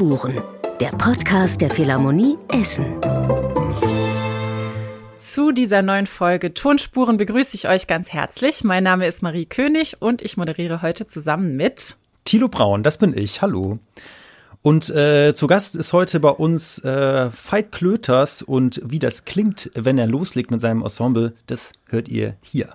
Tonspuren, der Podcast der Philharmonie Essen. Zu dieser neuen Folge Tonspuren begrüße ich euch ganz herzlich. Mein Name ist Marie König und ich moderiere heute zusammen mit Thilo Braun, das bin ich. Hallo. Und äh, zu Gast ist heute bei uns äh, Veit Klöters und wie das klingt, wenn er loslegt mit seinem Ensemble, das hört ihr hier.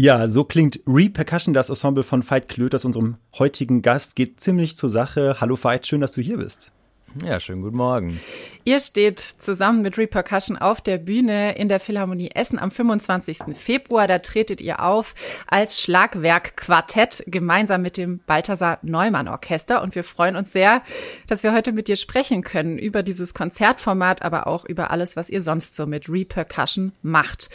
Ja, so klingt Repercussion, das Ensemble von Veit Klöters, unserem heutigen Gast. Geht ziemlich zur Sache. Hallo Veit, schön, dass du hier bist. Ja, schönen guten Morgen. Ihr steht zusammen mit Repercussion auf der Bühne in der Philharmonie Essen am 25. Februar. Da tretet ihr auf als Schlagwerkquartett gemeinsam mit dem Balthasar Neumann Orchester. Und wir freuen uns sehr, dass wir heute mit dir sprechen können über dieses Konzertformat, aber auch über alles, was ihr sonst so mit Repercussion macht.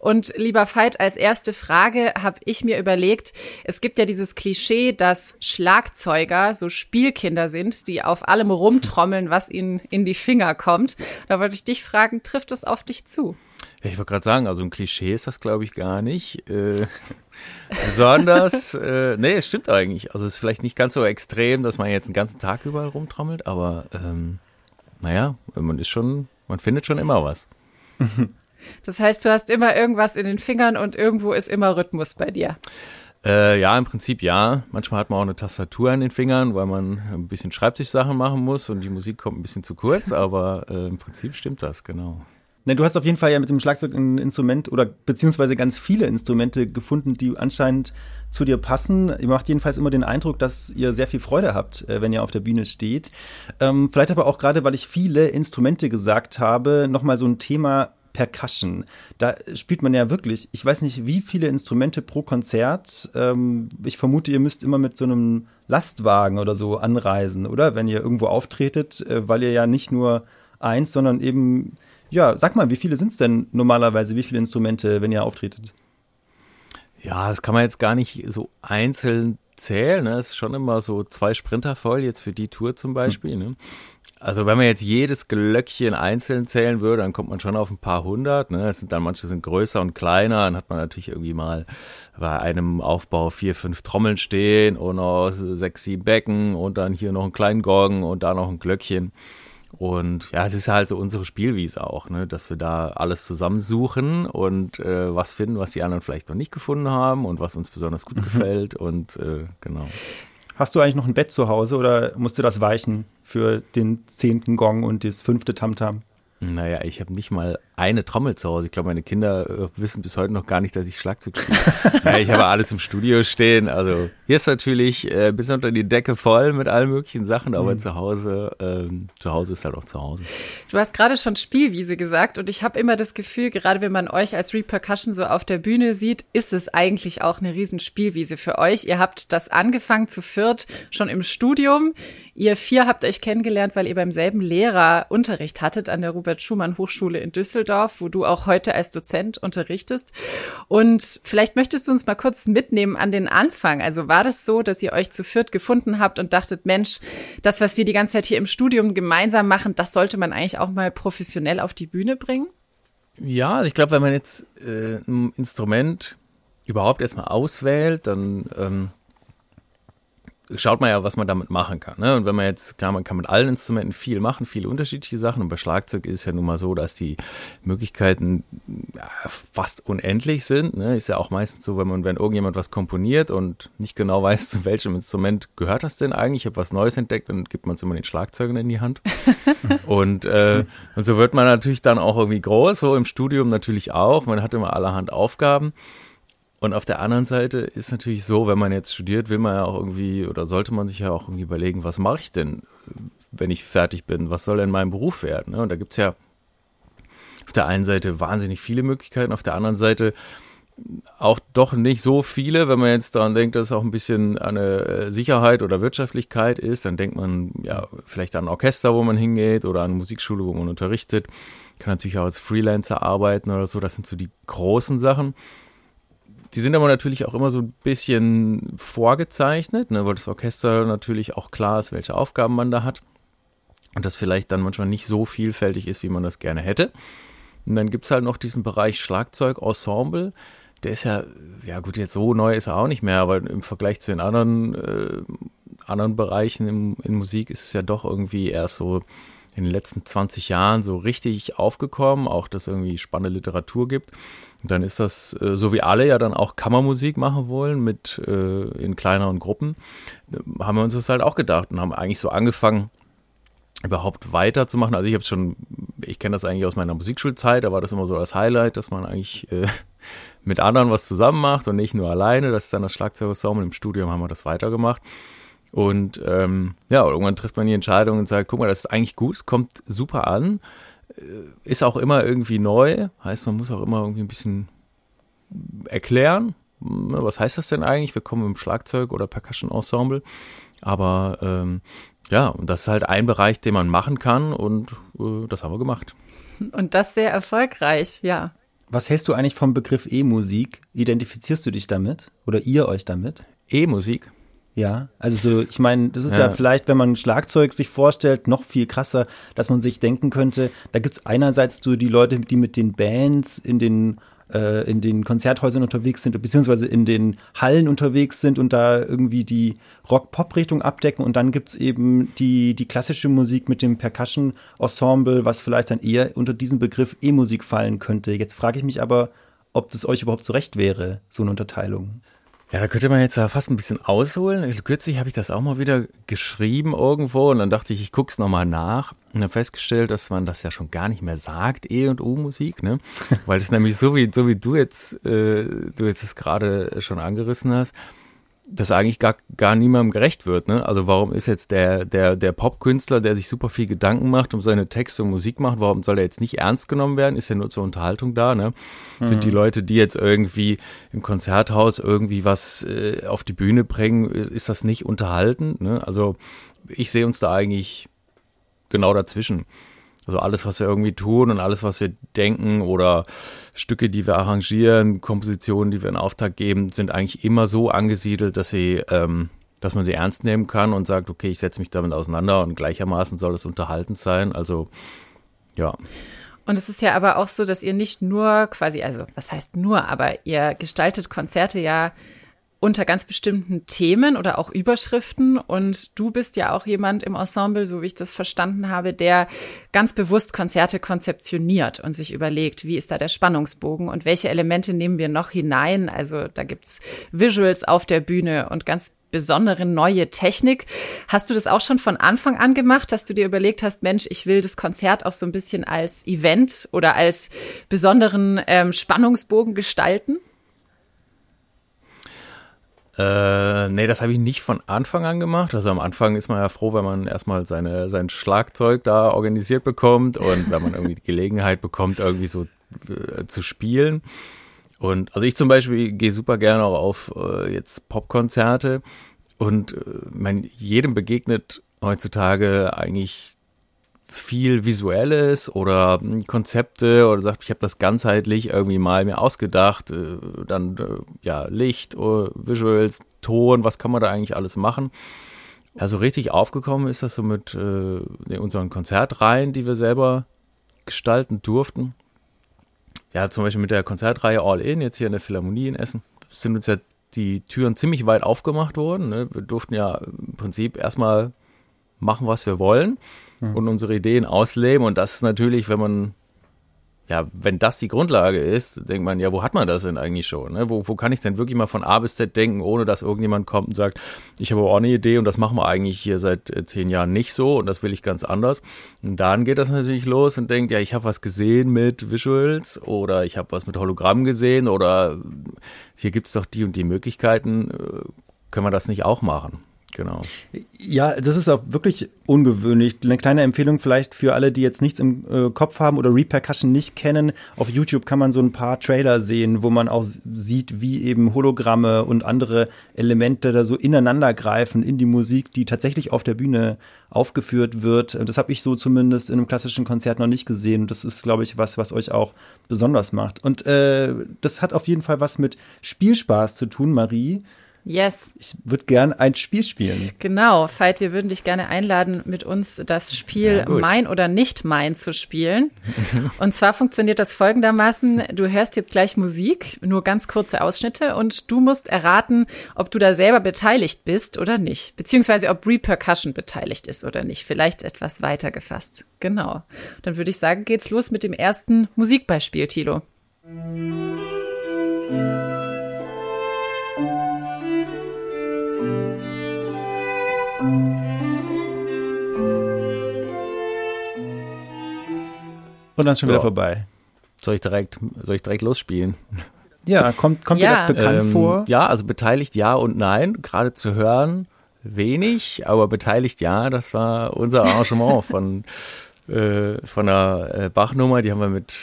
Und lieber Veit, als erste Frage habe ich mir überlegt, es gibt ja dieses Klischee, dass Schlagzeuger so Spielkinder sind, die auf allem rumtrommeln, was ihnen in die Finger kommt. Da wollte ich dich fragen, trifft es auf dich zu? Ja, ich wollte gerade sagen, also ein Klischee ist das, glaube ich, gar nicht. Äh, besonders, äh, nee, es stimmt eigentlich. Also es ist vielleicht nicht ganz so extrem, dass man jetzt den ganzen Tag überall rumtrommelt, aber ähm, naja, man ist schon, man findet schon immer was. Das heißt, du hast immer irgendwas in den Fingern und irgendwo ist immer Rhythmus bei dir. Äh, ja, im Prinzip ja. Manchmal hat man auch eine Tastatur in den Fingern, weil man ein bisschen Schreibtischsachen machen muss und die Musik kommt ein bisschen zu kurz, aber äh, im Prinzip stimmt das, genau. Ne, du hast auf jeden Fall ja mit dem Schlagzeug ein Instrument oder beziehungsweise ganz viele Instrumente gefunden, die anscheinend zu dir passen. Ihr macht jedenfalls immer den Eindruck, dass ihr sehr viel Freude habt, äh, wenn ihr auf der Bühne steht. Ähm, vielleicht aber auch gerade, weil ich viele Instrumente gesagt habe, nochmal so ein Thema Percussion. Da spielt man ja wirklich, ich weiß nicht, wie viele Instrumente pro Konzert. Ähm, ich vermute, ihr müsst immer mit so einem Lastwagen oder so anreisen, oder? Wenn ihr irgendwo auftretet, äh, weil ihr ja nicht nur eins, sondern eben, ja, sag mal, wie viele sind es denn normalerweise? Wie viele Instrumente, wenn ihr auftretet? Ja, das kann man jetzt gar nicht so einzeln zählen. Ne? Es ist schon immer so zwei Sprinter voll, jetzt für die Tour zum Beispiel. Hm. Ne? Also wenn man jetzt jedes Glöckchen einzeln zählen würde, dann kommt man schon auf ein paar hundert. Ne? Es sind dann manche sind größer und kleiner. Dann hat man natürlich irgendwie mal bei einem Aufbau vier, fünf Trommeln stehen und noch sechs, sieben Becken und dann hier noch einen kleinen Gong und da noch ein Glöckchen. Und ja, es ist halt so unsere Spielwiese auch, ne? dass wir da alles zusammensuchen und äh, was finden, was die anderen vielleicht noch nicht gefunden haben und was uns besonders gut gefällt. Und äh, genau. Hast du eigentlich noch ein Bett zu Hause oder musst du das weichen für den zehnten Gong und das fünfte Tamtam? Naja, ich habe nicht mal eine Trommel zu Hause. Ich glaube, meine Kinder äh, wissen bis heute noch gar nicht, dass ich Schlagzeug spiele. naja, ich habe alles im Studio stehen. Also hier ist natürlich äh, bis unter die Decke voll mit allen möglichen Sachen, aber mhm. zu Hause, ähm, zu Hause ist halt auch zu Hause. Du hast gerade schon Spielwiese gesagt und ich habe immer das Gefühl, gerade wenn man euch als Repercussion so auf der Bühne sieht, ist es eigentlich auch eine riesen Spielwiese für euch. Ihr habt das angefangen zu viert schon im Studium. Ihr vier habt euch kennengelernt, weil ihr beim selben Lehrer Unterricht hattet an der Robert Schumann Hochschule in Düsseldorf, wo du auch heute als Dozent unterrichtest. Und vielleicht möchtest du uns mal kurz mitnehmen an den Anfang. Also war das so, dass ihr euch zu viert gefunden habt und dachtet, Mensch, das, was wir die ganze Zeit hier im Studium gemeinsam machen, das sollte man eigentlich auch mal professionell auf die Bühne bringen? Ja, ich glaube, wenn man jetzt äh, ein Instrument überhaupt erstmal auswählt, dann ähm, schaut man ja, was man damit machen kann. Ne? Und wenn man jetzt, klar, man kann mit allen Instrumenten viel machen, viele unterschiedliche Sachen. Und bei Schlagzeug ist es ja nun mal so, dass die Möglichkeiten ja, fast unendlich sind. Ne? Ist ja auch meistens so, wenn man, wenn irgendjemand was komponiert und nicht genau weiß, zu welchem Instrument gehört das denn eigentlich, ich habe was Neues entdeckt, dann gibt man es immer den Schlagzeugern in die Hand. und, äh, und so wird man natürlich dann auch irgendwie groß, so im Studium natürlich auch. Man hat immer allerhand Aufgaben. Und auf der anderen Seite ist natürlich so, wenn man jetzt studiert, will man ja auch irgendwie oder sollte man sich ja auch irgendwie überlegen, was mache ich denn, wenn ich fertig bin? Was soll denn mein Beruf werden? Ne? Und da gibt es ja auf der einen Seite wahnsinnig viele Möglichkeiten, auf der anderen Seite auch doch nicht so viele. Wenn man jetzt daran denkt, dass es auch ein bisschen eine äh, Sicherheit oder Wirtschaftlichkeit ist, dann denkt man ja vielleicht an ein Orchester, wo man hingeht oder an eine Musikschule, wo man unterrichtet. Kann natürlich auch als Freelancer arbeiten oder so. Das sind so die großen Sachen Die sind aber natürlich auch immer so ein bisschen vorgezeichnet, ne, weil das Orchester natürlich auch klar ist, welche Aufgaben man da hat. Und das vielleicht dann manchmal nicht so vielfältig ist, wie man das gerne hätte. Und dann gibt's halt noch diesen Bereich Schlagzeug, Ensemble. Der ist ja, ja gut, jetzt so neu ist er auch nicht mehr, aber im Vergleich zu den anderen, äh, anderen Bereichen im, in Musik ist es ja doch irgendwie erst so in den letzten 20 Jahren so richtig aufgekommen, auch dass es irgendwie spannende Literatur gibt. Und dann ist das, äh, so wie alle ja dann auch Kammermusik machen wollen, mit äh, in kleineren Gruppen, haben wir uns das halt auch gedacht und haben eigentlich so angefangen, überhaupt weiterzumachen. Also ich habe schon, ich kenne das eigentlich aus meiner Musikschulzeit, da war das immer so das Highlight, dass man eigentlich äh, mit anderen was zusammen macht und nicht nur alleine. Das ist dann das Schlagzeugensemble. Im Studium haben wir das weitergemacht. Und ähm, ja, irgendwann trifft man die Entscheidung und sagt, guck mal, das ist eigentlich gut, es kommt super an, äh, ist auch immer irgendwie neu, heißt, man muss auch immer irgendwie ein bisschen erklären, ne, was heißt das denn eigentlich? Wir kommen im Schlagzeug oder Percussion Ensemble, aber ähm, ja, und das ist halt ein Bereich, den man machen kann und äh, das haben wir gemacht. Und das sehr erfolgreich, ja. Was hältst du eigentlich vom Begriff E-Musik? Identifizierst du dich damit oder ihr euch damit? E-Musik? Ja, also so, ich meine, das ist ja. ja. vielleicht, wenn man Schlagzeug sich vorstellt, noch viel krasser, dass man sich denken könnte, da gibt's einerseits so die Leute, die mit den Bands in den äh, in den Konzerthäusern unterwegs sind, beziehungsweise in den Hallen unterwegs sind und da irgendwie die Rock-Pop-Richtung abdecken. Und dann gibt's eben die, die klassische Musik mit dem Percussion-Ensemble, was vielleicht dann eher unter diesen Begriff E-Musik fallen könnte. Jetzt frage ich mich aber, ob das euch überhaupt so recht wäre, so eine Unterteilung. Ja, da könnte man jetzt ja fast ein bisschen ausholen. Kürzlich habe ich das auch mal wieder geschrieben irgendwo und dann dachte ich, ich gucke es nochmal nach und habe festgestellt, dass man das ja schon gar nicht mehr sagt, E und U-Musik, ne? Weil das nämlich so wie, so wie du jetzt, äh, du jetzt das gerade schon angerissen hast, das eigentlich gar, gar niemandem gerecht wird. Ne? Also warum ist jetzt der, der, der Popkünstler, der sich super viel Gedanken macht um seine Texte und Musik macht, warum soll er jetzt nicht ernst genommen werden? Ist ja nur zur Unterhaltung da. Ne? Mhm. Sind die Leute, die jetzt irgendwie im Konzerthaus irgendwie was äh, auf die Bühne bringen, ist, ist das nicht unterhalten? Ne? Also ich sehe uns da eigentlich genau dazwischen. Also alles, was wir irgendwie tun und alles, was wir denken oder Stücke, die wir arrangieren, Kompositionen, die wir in Auftrag geben, sind eigentlich immer so angesiedelt, dass sie, ähm, dass man sie ernst nehmen kann und sagt, okay, ich setze mich damit auseinander und gleichermaßen soll es unterhaltend sein. Also ja. Und es ist ja aber auch so, dass ihr nicht nur quasi, also was heißt nur, aber ihr gestaltet Konzerte ja unter ganz bestimmten Themen oder auch Überschriften. Und du bist ja auch jemand im Ensemble, so wie ich das verstanden habe, der ganz bewusst Konzerte konzeptioniert und sich überlegt, wie ist da der Spannungsbogen und welche Elemente nehmen wir noch hinein. Also da gibt's Visuals auf der Bühne und ganz besondere neue Technik. Hast du das auch schon von Anfang an gemacht, dass du dir überlegt hast, Mensch, ich will das Konzert auch so ein bisschen als Event oder als besonderen ähm, Spannungsbogen gestalten? Äh, nee, das habe ich nicht von Anfang an gemacht. Also am Anfang ist man ja froh, wenn man erstmal seine, sein Schlagzeug da organisiert bekommt und wenn man irgendwie die Gelegenheit bekommt, irgendwie so äh, zu spielen. Und also ich zum Beispiel gehe super gerne auch auf äh, jetzt Popkonzerte und äh, mein, jedem begegnet heutzutage eigentlich viel Visuelles oder hm, Konzepte oder sagt, ich habe das ganzheitlich irgendwie mal mir ausgedacht, äh, dann äh, ja Licht, uh, Visuals, Ton, was kann man da eigentlich alles machen? Also richtig aufgekommen ist das so mit äh, unseren Konzertreihen, die wir selber gestalten durften. Ja, zum Beispiel mit der Konzertreihe All In, jetzt hier in der Philharmonie in Essen, sind uns ja die Türen ziemlich weit aufgemacht worden. Ne? Wir durften ja im Prinzip erstmal machen, was wir wollen mhm. und unsere Ideen ausleben. Und das ist natürlich, wenn man, ja, wenn das die Grundlage ist, denkt man, ja, wo hat man das denn eigentlich schon? Ne? Wo, wo kann ich denn wirklich mal von A bis Z denken, ohne dass irgendjemand kommt und sagt, ich habe auch eine Idee und das machen wir eigentlich hier seit äh, zehn Jahren nicht so und das will ich ganz anders. Und dann geht das natürlich los und denkt, ja, ich habe was gesehen mit Visuals oder ich habe was mit Hologramm gesehen oder hier gibt es doch die und die Möglichkeiten, äh, können wir das nicht auch machen? Genau. Ja, das ist auch wirklich ungewöhnlich. Eine kleine Empfehlung vielleicht für alle, die jetzt nichts im äh, Kopf haben oder Repercussion nicht kennen. Auf YouTube kann man so ein paar Trailer sehen, wo man auch sieht, wie eben Hologramme und andere Elemente da so ineinander greifen in die Musik, die tatsächlich auf der Bühne aufgeführt wird. Das habe ich so zumindest in einem klassischen Konzert noch nicht gesehen. Das ist, glaube ich, was, was euch auch besonders macht. Und äh, das hat auf jeden Fall was mit Spielspaß zu tun, Marie. Yes. Ich würde gern ein Spiel spielen. Genau, Veit, wir würden dich gerne einladen, mit uns das Spiel ja, Mein oder Nicht Mein zu spielen. und zwar funktioniert das folgendermaßen. Du hörst jetzt gleich Musik, nur ganz kurze Ausschnitte und du musst erraten, ob du da selber beteiligt bist oder nicht. Beziehungsweise ob Repercussion beteiligt ist oder nicht. Vielleicht etwas weiter gefasst. Genau. Dann würde ich sagen, geht's los mit dem ersten Musikbeispiel, Tilo. Und dann ist schon ja. wieder vorbei. Soll ich direkt, soll ich direkt losspielen? Ja, kommt, kommt ja. dir das bekannt ähm, vor? Ja, also beteiligt ja und nein. Gerade zu hören wenig, aber beteiligt ja. Das war unser Arrangement von, äh, von der äh, Bachnummer. Die haben wir mit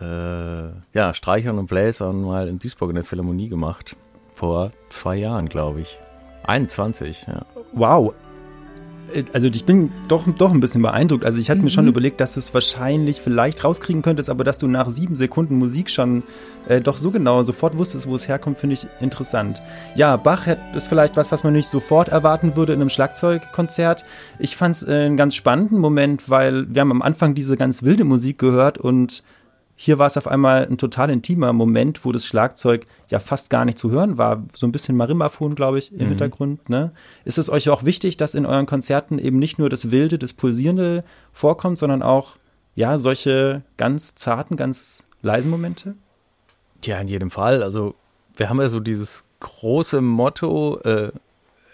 äh, ja, Streichern und Bläsern mal in Duisburg in der Philharmonie gemacht. Vor zwei Jahren, glaube ich. 21, ja. Wow, also ich bin doch, doch ein bisschen beeindruckt. Also ich hatte mhm. mir schon mhm. überlegt, dass du es wahrscheinlich vielleicht rauskriegen könntest, aber dass du nach sieben Sekunden Musik schon äh, doch so genau sofort wusstest, wo es herkommt, finde ich interessant. Ja, Bach ist vielleicht was, was man nicht sofort erwarten würde in einem Schlagzeugkonzert. Ich fand es äh, einen ganz spannenden Moment, weil wir haben am Anfang diese ganz wilde Musik gehört und hier war es auf einmal ein total intimer Moment, wo das Schlagzeug ja fast gar nicht zu hören war. So ein bisschen Marimbafon, glaube ich, im mhm. Hintergrund. Ne? Ist es euch auch wichtig, dass in euren Konzerten eben nicht nur das Wilde, das Pulsierende vorkommt, sondern auch ja solche ganz zarten, ganz leisen Momente? Ja, in jedem Fall. Also wir haben ja so dieses große Motto, äh,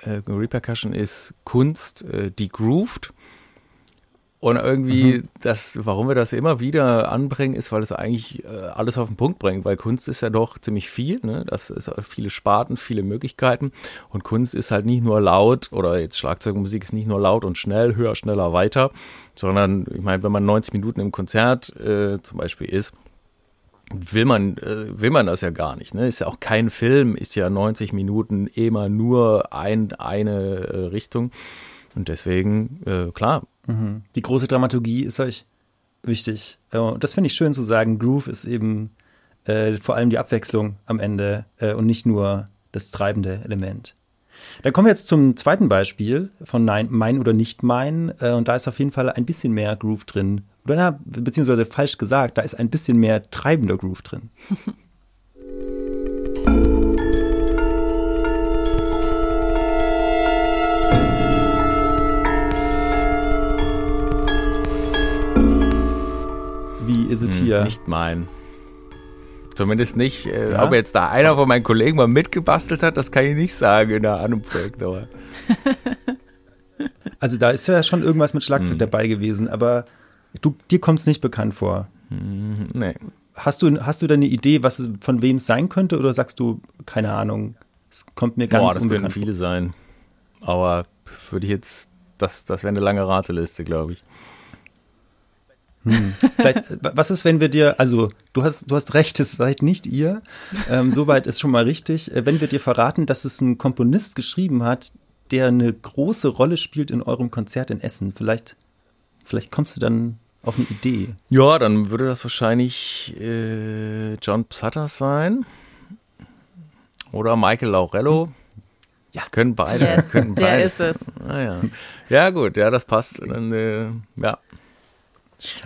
äh, Repercussion ist Kunst, äh, die grooved. Und irgendwie, mhm. das, warum wir das immer wieder anbringen, ist, weil es eigentlich äh, alles auf den Punkt bringt, weil Kunst ist ja doch ziemlich viel, ne? Das ist viele Sparten, viele Möglichkeiten. Und Kunst ist halt nicht nur laut, oder jetzt Schlagzeugmusik ist nicht nur laut und schnell, höher, schneller, weiter, sondern, ich meine, wenn man 90 Minuten im Konzert äh, zum Beispiel ist, will man, äh, will man das ja gar nicht. Ne? Ist ja auch kein Film, ist ja 90 Minuten immer nur ein, eine äh, Richtung. Und deswegen, äh, klar. Mhm. Die große Dramaturgie ist euch wichtig. Und das finde ich schön zu sagen. Groove ist eben äh, vor allem die Abwechslung am Ende äh, und nicht nur das treibende Element. Dann kommen wir jetzt zum zweiten Beispiel von Nein, Mein oder Nicht Mein. Äh, und da ist auf jeden Fall ein bisschen mehr Groove drin. Oder na, beziehungsweise falsch gesagt, da ist ein bisschen mehr treibender Groove drin. Hier? Nicht mein. Zumindest nicht. Äh, ja? Ob jetzt da einer von meinen Kollegen mal mitgebastelt hat, das kann ich nicht sagen in anderen Projektdauer. also da ist ja schon irgendwas mit Schlagzeug hm. dabei gewesen, aber du, dir kommt es nicht bekannt vor. Hm, nee. Hast du, hast du da eine Idee, was von wem es sein könnte, oder sagst du, keine Ahnung, es kommt mir ganz Boah, das unbekannt können viele sein. Aber würde ich jetzt, das, das wäre eine lange Rateliste, glaube ich. Hm. Vielleicht, was ist, wenn wir dir, also du hast, du hast recht, es seid nicht ihr. Ähm, soweit ist schon mal richtig. Äh, wenn wir dir verraten, dass es ein Komponist geschrieben hat, der eine große Rolle spielt in eurem Konzert in Essen, vielleicht, vielleicht kommst du dann auf eine Idee. Ja, dann würde das wahrscheinlich äh, John Psatters sein. Oder Michael Laurello. Ja. Können beide. Yes, können der ist es. Ah, ja. ja, gut, ja, das passt. Dann, äh, ja.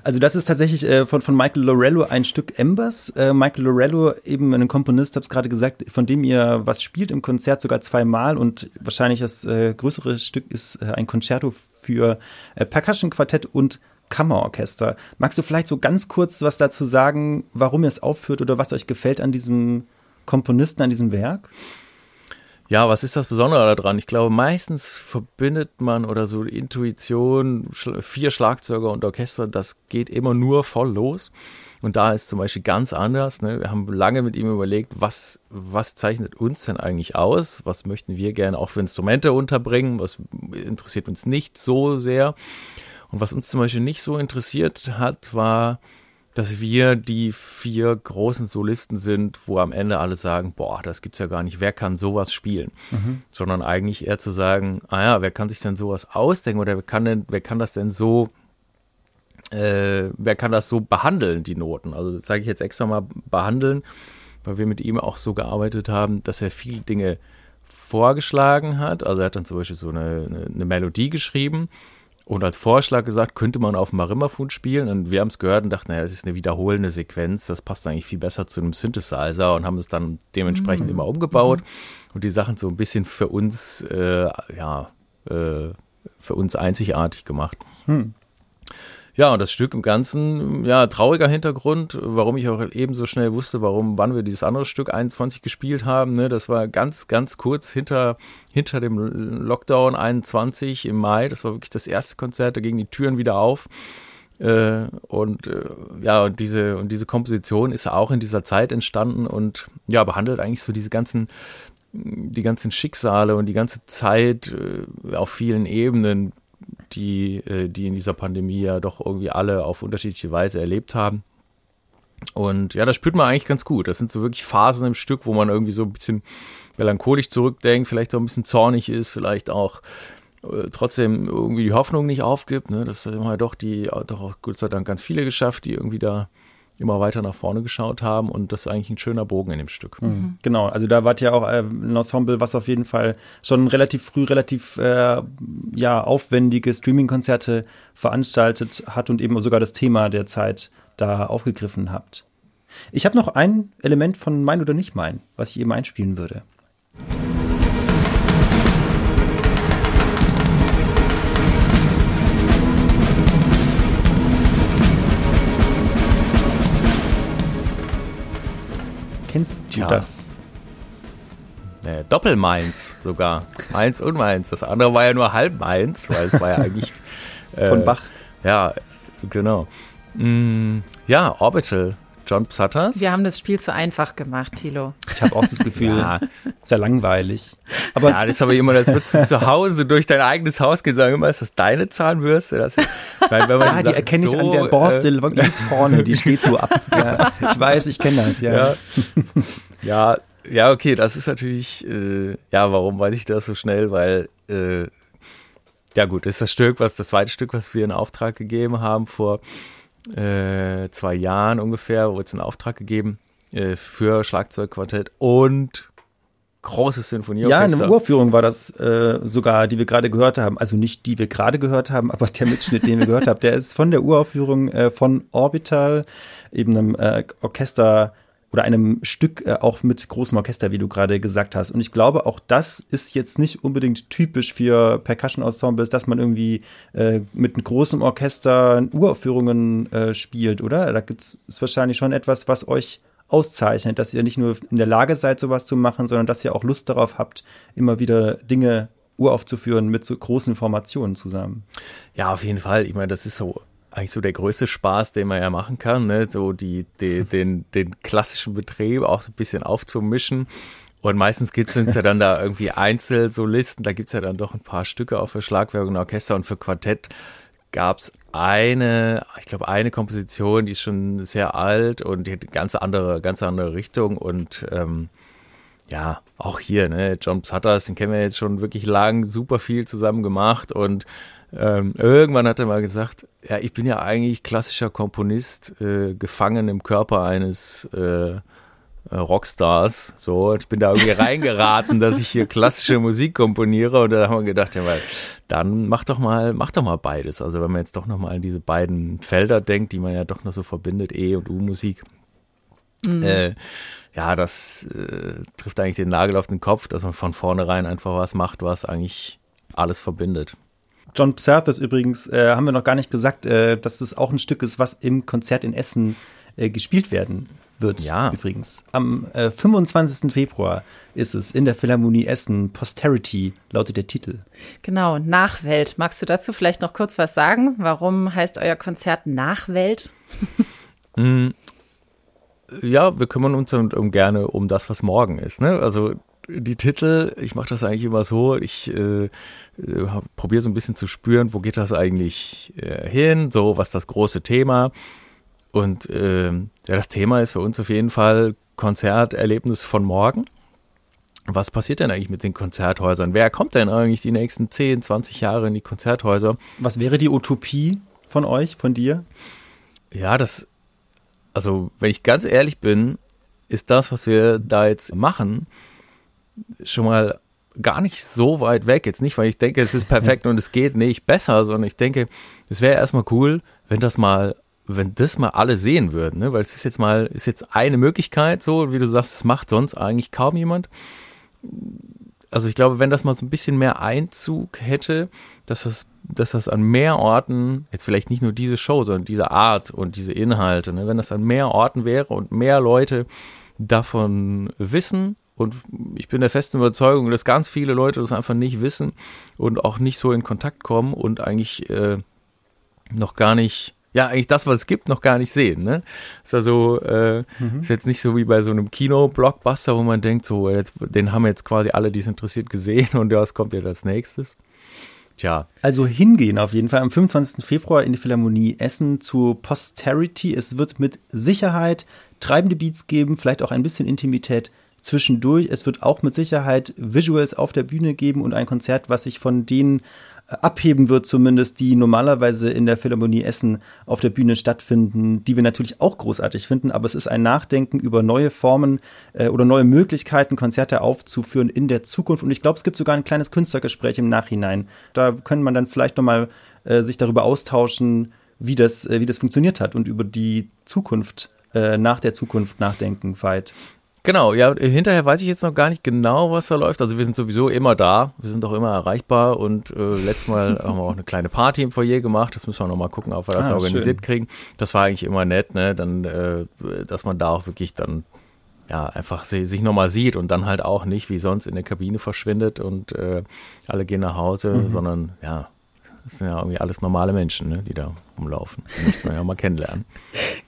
Also das ist tatsächlich äh, von, von Michael Lorello ein Stück Embers. Äh, Michael Lorello, eben ein Komponist, hab's gerade gesagt, von dem ihr was spielt im Konzert sogar zweimal und wahrscheinlich das äh, größere Stück ist äh, ein Konzerto für äh, Percussion Quartett und Kammerorchester. Magst du vielleicht so ganz kurz was dazu sagen, warum ihr es aufführt oder was euch gefällt an diesem Komponisten, an diesem Werk? Ja, was ist das Besondere daran? Ich glaube, meistens verbindet man oder so Intuition, vier Schlagzeuger und Orchester, das geht immer nur voll los. Und da ist zum Beispiel ganz anders. Ne? Wir haben lange mit ihm überlegt, was, was zeichnet uns denn eigentlich aus? Was möchten wir gerne auch für Instrumente unterbringen? Was interessiert uns nicht so sehr? Und was uns zum Beispiel nicht so interessiert hat, war, dass wir die vier großen Solisten sind, wo am Ende alle sagen, boah, das gibt's ja gar nicht, wer kann sowas spielen? Mhm. Sondern eigentlich eher zu sagen, ah ja, wer kann sich denn sowas ausdenken oder wer kann denn, wer kann das denn so, äh, wer kann das so behandeln, die Noten? Also das sage ich jetzt extra mal behandeln, weil wir mit ihm auch so gearbeitet haben, dass er viele Dinge vorgeschlagen hat. Also er hat dann zum Beispiel so eine, eine, eine Melodie geschrieben und als Vorschlag gesagt, könnte man auf Marimafon spielen. Und wir haben es gehört und dachten, naja, das ist eine wiederholende Sequenz. Das passt eigentlich viel besser zu einem Synthesizer und haben es dann dementsprechend mhm. immer umgebaut mhm. und die Sachen so ein bisschen für uns, äh, ja, äh, für uns einzigartig gemacht. Mhm. Ja, und das Stück im Ganzen, ja, trauriger Hintergrund, warum ich auch eben so schnell wusste, warum, wann wir dieses andere Stück 21 gespielt haben, ne, das war ganz, ganz kurz hinter, hinter dem Lockdown 21 im Mai, das war wirklich das erste Konzert, da gingen die Türen wieder auf. Äh, und äh, ja, und diese, und diese Komposition ist auch in dieser Zeit entstanden und ja, behandelt eigentlich so diese ganzen die ganzen Schicksale und die ganze Zeit äh, auf vielen Ebenen, die, äh, die in dieser Pandemie ja doch irgendwie alle auf unterschiedliche Weise erlebt haben. Und ja, das spürt man eigentlich ganz gut. Das sind so wirklich Phasen im Stück, wo man irgendwie so ein bisschen melancholisch zurückdenkt, vielleicht auch ein bisschen zornig ist, vielleicht auch äh, trotzdem irgendwie die Hoffnung nicht aufgibt. Ne? Das haben ja doch die, doch auch Gott sei Dank ganz viele geschafft, die irgendwie da immer weiter nach vorne geschaut haben und das ist eigentlich ein schöner Bogen in dem Stück. Mhm. Genau, also da wart ja auch äh, ein Ensemble, was auf jeden Fall schon relativ früh relativ äh, ja aufwendige Streaming-Konzerte veranstaltet hat und eben sogar das Thema der Zeit da aufgegriffen habt. Ich habe noch ein Element von Mein oder nicht mein, was ich eben einspielen würde. Kennst du ja. das? Äh, Doppel-Mainz sogar. Mainz und Mainz. Das andere war ja nur halb Mainz, weil es war ja eigentlich. Äh, Von Bach. Ja, genau. Mm, ja, Orbital. John Psatters. Wir haben das Spiel zu einfach gemacht, Thilo. Ich habe auch das Gefühl, ja. sehr langweilig. Aber ja, das ist aber immer, als würdest du zu Hause durch dein eigenes Haus gehen, sagen immer, ist das deine Zahnbürste? Das, weil, wenn man ja, die erkenne so, ich an der Borstel äh, ganz vorne, die steht so ab. Ja, ich weiß, ich kenne das, ja. ja. Ja, ja, okay, das ist natürlich, äh, ja, warum weiß ich das so schnell? Weil, äh, ja gut, das ist das Stück, was das zweite Stück, was wir in Auftrag gegeben haben vor äh, zwei Jahren ungefähr, wurde es in Auftrag gegeben äh, für Schlagzeugquartett und großes Sinfonieorchester. Ja, in einer Urführung war das äh, sogar, die wir gerade gehört haben. Also nicht die wir gerade gehört haben, aber der Mitschnitt, den wir gehört haben, der ist von der Uraufführung äh, von Orbital, eben einem äh, Orchester oder einem Stück äh, auch mit großem Orchester, wie du gerade gesagt hast. Und ich glaube, auch das ist jetzt nicht unbedingt typisch für Percussion-Ensembles, dass man irgendwie äh, mit großen Orchester Uraufführungen äh, spielt, oder? Da gibt's ist wahrscheinlich schon etwas, was euch auszeichnet, dass ihr nicht nur in der Lage seid, sowas zu machen, sondern dass ihr auch Lust darauf habt, immer wieder Dinge uraufzuführen mit so großen Formationen zusammen. Ja, auf jeden Fall. Ich meine, das ist so eigentlich so der größte Spaß, den man ja machen kann, ne? so die, die den, den klassischen Betrieb auch so ein bisschen aufzumischen. Und meistens gibt es ja dann da irgendwie Einzelsolisten, da gibt es ja dann doch ein paar Stücke auch für Schlagwerk und Orchester. Und für Quartett gab es eine, ich glaube, eine Komposition, die ist schon sehr alt und die hat eine ganz andere, ganz andere Richtung. Und ähm, ja, auch hier, ne, John Sutters, den kennen wir jetzt schon wirklich lang, super viel zusammen gemacht. Und ähm, irgendwann hat er mal gesagt, ja, ich bin ja eigentlich klassischer Komponist, äh, gefangen im Körper eines äh, äh Rockstars. So, ich bin da irgendwie reingeraten, dass ich hier klassische Musik komponiere. Und da haben wir gedacht, ja, weil dann mach doch mal, mach doch mal beides. Also wenn man jetzt doch noch mal an diese beiden Felder denkt, die man ja doch noch so verbindet, E- und U-Musik. Mhm. Äh, ja, das äh, trifft eigentlich den Nagel auf den Kopf, dass man von vornherein einfach was macht, was eigentlich alles verbindet. John Psathis übrigens, äh, haben wir noch gar nicht gesagt, äh, dass das auch ein Stück ist, was im Konzert in Essen äh, gespielt werden wird Ja. übrigens. Am äh, 25. Februar ist es in der Philharmonie Essen. Posterity lautet der Titel. Genau, Nachwelt. Magst du dazu vielleicht noch kurz was sagen? Warum heißt euer Konzert Nachwelt? Ja, wir kümmern uns um, um gerne um das, was morgen ist. Ne? Also die Titel, ich mache das eigentlich immer so, ich äh, äh, probiere so ein bisschen zu spüren, wo geht das eigentlich äh, hin, so was ist das große Thema. Und äh, ja, das Thema ist für uns auf jeden Fall Konzerterlebnis von morgen. Was passiert denn eigentlich mit den Konzerthäusern? Wer kommt denn eigentlich die nächsten 10, 20 Jahre in die Konzerthäuser? Was wäre die Utopie von euch, von dir? Ja, das, also wenn ich ganz ehrlich bin, ist das, was wir da jetzt machen, schon mal gar nicht so weit weg. Jetzt nicht, weil ich denke, es ist perfekt und es geht nicht besser, sondern ich denke, es wäre erstmal cool, wenn das mal, wenn das mal alle sehen würden, ne? Weil es ist jetzt mal, ist jetzt eine Möglichkeit, so wie du sagst, es macht sonst eigentlich kaum jemand. Also ich glaube, wenn das mal so ein bisschen mehr Einzug hätte, dass das, dass das an mehr Orten, jetzt vielleicht nicht nur diese Show, sondern diese Art und diese Inhalte, ne, wenn das an mehr Orten wäre und mehr Leute davon wissen und ich bin der festen Überzeugung, dass ganz viele Leute das einfach nicht wissen und auch nicht so in Kontakt kommen und eigentlich äh, noch gar nicht, ja, eigentlich das, was es gibt, noch gar nicht sehen. Ne? Ist also äh, ist jetzt nicht so wie bei so einem Kino-Blockbuster, wo man denkt, so, jetzt, den haben jetzt quasi alle, die es interessiert, gesehen und ja, was kommt jetzt als nächstes? Tja, Also hingehen auf jeden Fall am 25. Februar in die Philharmonie Essen zu Posterity. Es wird mit Sicherheit treibende Beats geben, vielleicht auch ein bisschen Intimität zwischendurch. Es wird auch mit Sicherheit Visuals auf der Bühne geben und ein Konzert, was sich von denen äh, abheben wird, zumindest, die normalerweise in der Philharmonie Essen auf der Bühne stattfinden, die wir natürlich auch großartig finden, aber es ist ein Nachdenken über neue Formen äh, oder neue Möglichkeiten, Konzerte aufzuführen in der Zukunft. Und ich glaube, es gibt sogar ein kleines Künstlergespräch im Nachhinein. Da kann man dann vielleicht nochmal äh, sich darüber austauschen, wie das, äh, wie das funktioniert hat und über die Zukunft, äh, nach der Zukunft nachdenken, Veit. Genau, ja, hinterher weiß ich jetzt noch gar nicht genau, was da läuft. Also wir sind sowieso immer da, wir sind auch immer erreichbar und äh, letztes Mal haben wir auch eine kleine Party im Foyer gemacht. Das müssen wir noch mal gucken, ob wir das Ah, organisiert schön. kriegen. Das war eigentlich immer nett, ne? Dann, äh, dass man da auch wirklich dann ja einfach sich nochmal sieht und dann halt auch nicht wie sonst in der Kabine verschwindet und äh, alle gehen nach Hause, sondern ja, das sind ja irgendwie alles normale Menschen, ne, die da rumlaufen. Die möchte man ja mal kennenlernen.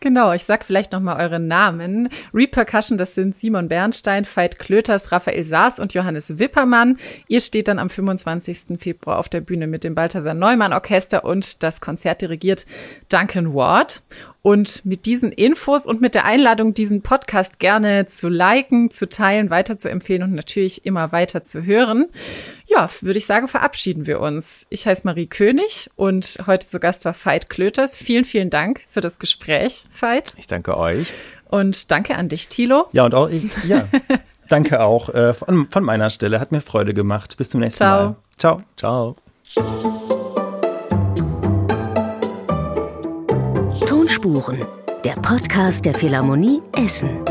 Genau, ich sag vielleicht noch mal eure Namen. Repercussion, das sind Simon Bernstein, Veit Klöters, Raphael Saas und Johannes Wippermann. Ihr steht dann am 25. Februar auf der Bühne mit dem Balthasar Neumann Orchester und das Konzert dirigiert Duncan Ward. Und mit diesen Infos und mit der Einladung, diesen Podcast gerne zu liken, zu teilen, weiter zu empfehlen und natürlich immer weiter zu hören, ja, würde ich sagen, verabschieden wir uns. Ich heiße Marie König und heute zu Gast war Veit Klöters. Vielen, vielen Dank für das Gespräch, Veit. Ich danke euch. Und danke an dich, Thilo. Ja, und auch, ich, ja, danke auch äh, von, von meiner Stelle. Hat mir Freude gemacht. Bis zum nächsten Ciao. Mal. Ciao. Ciao. Tonspuren, der Podcast der Philharmonie Essen.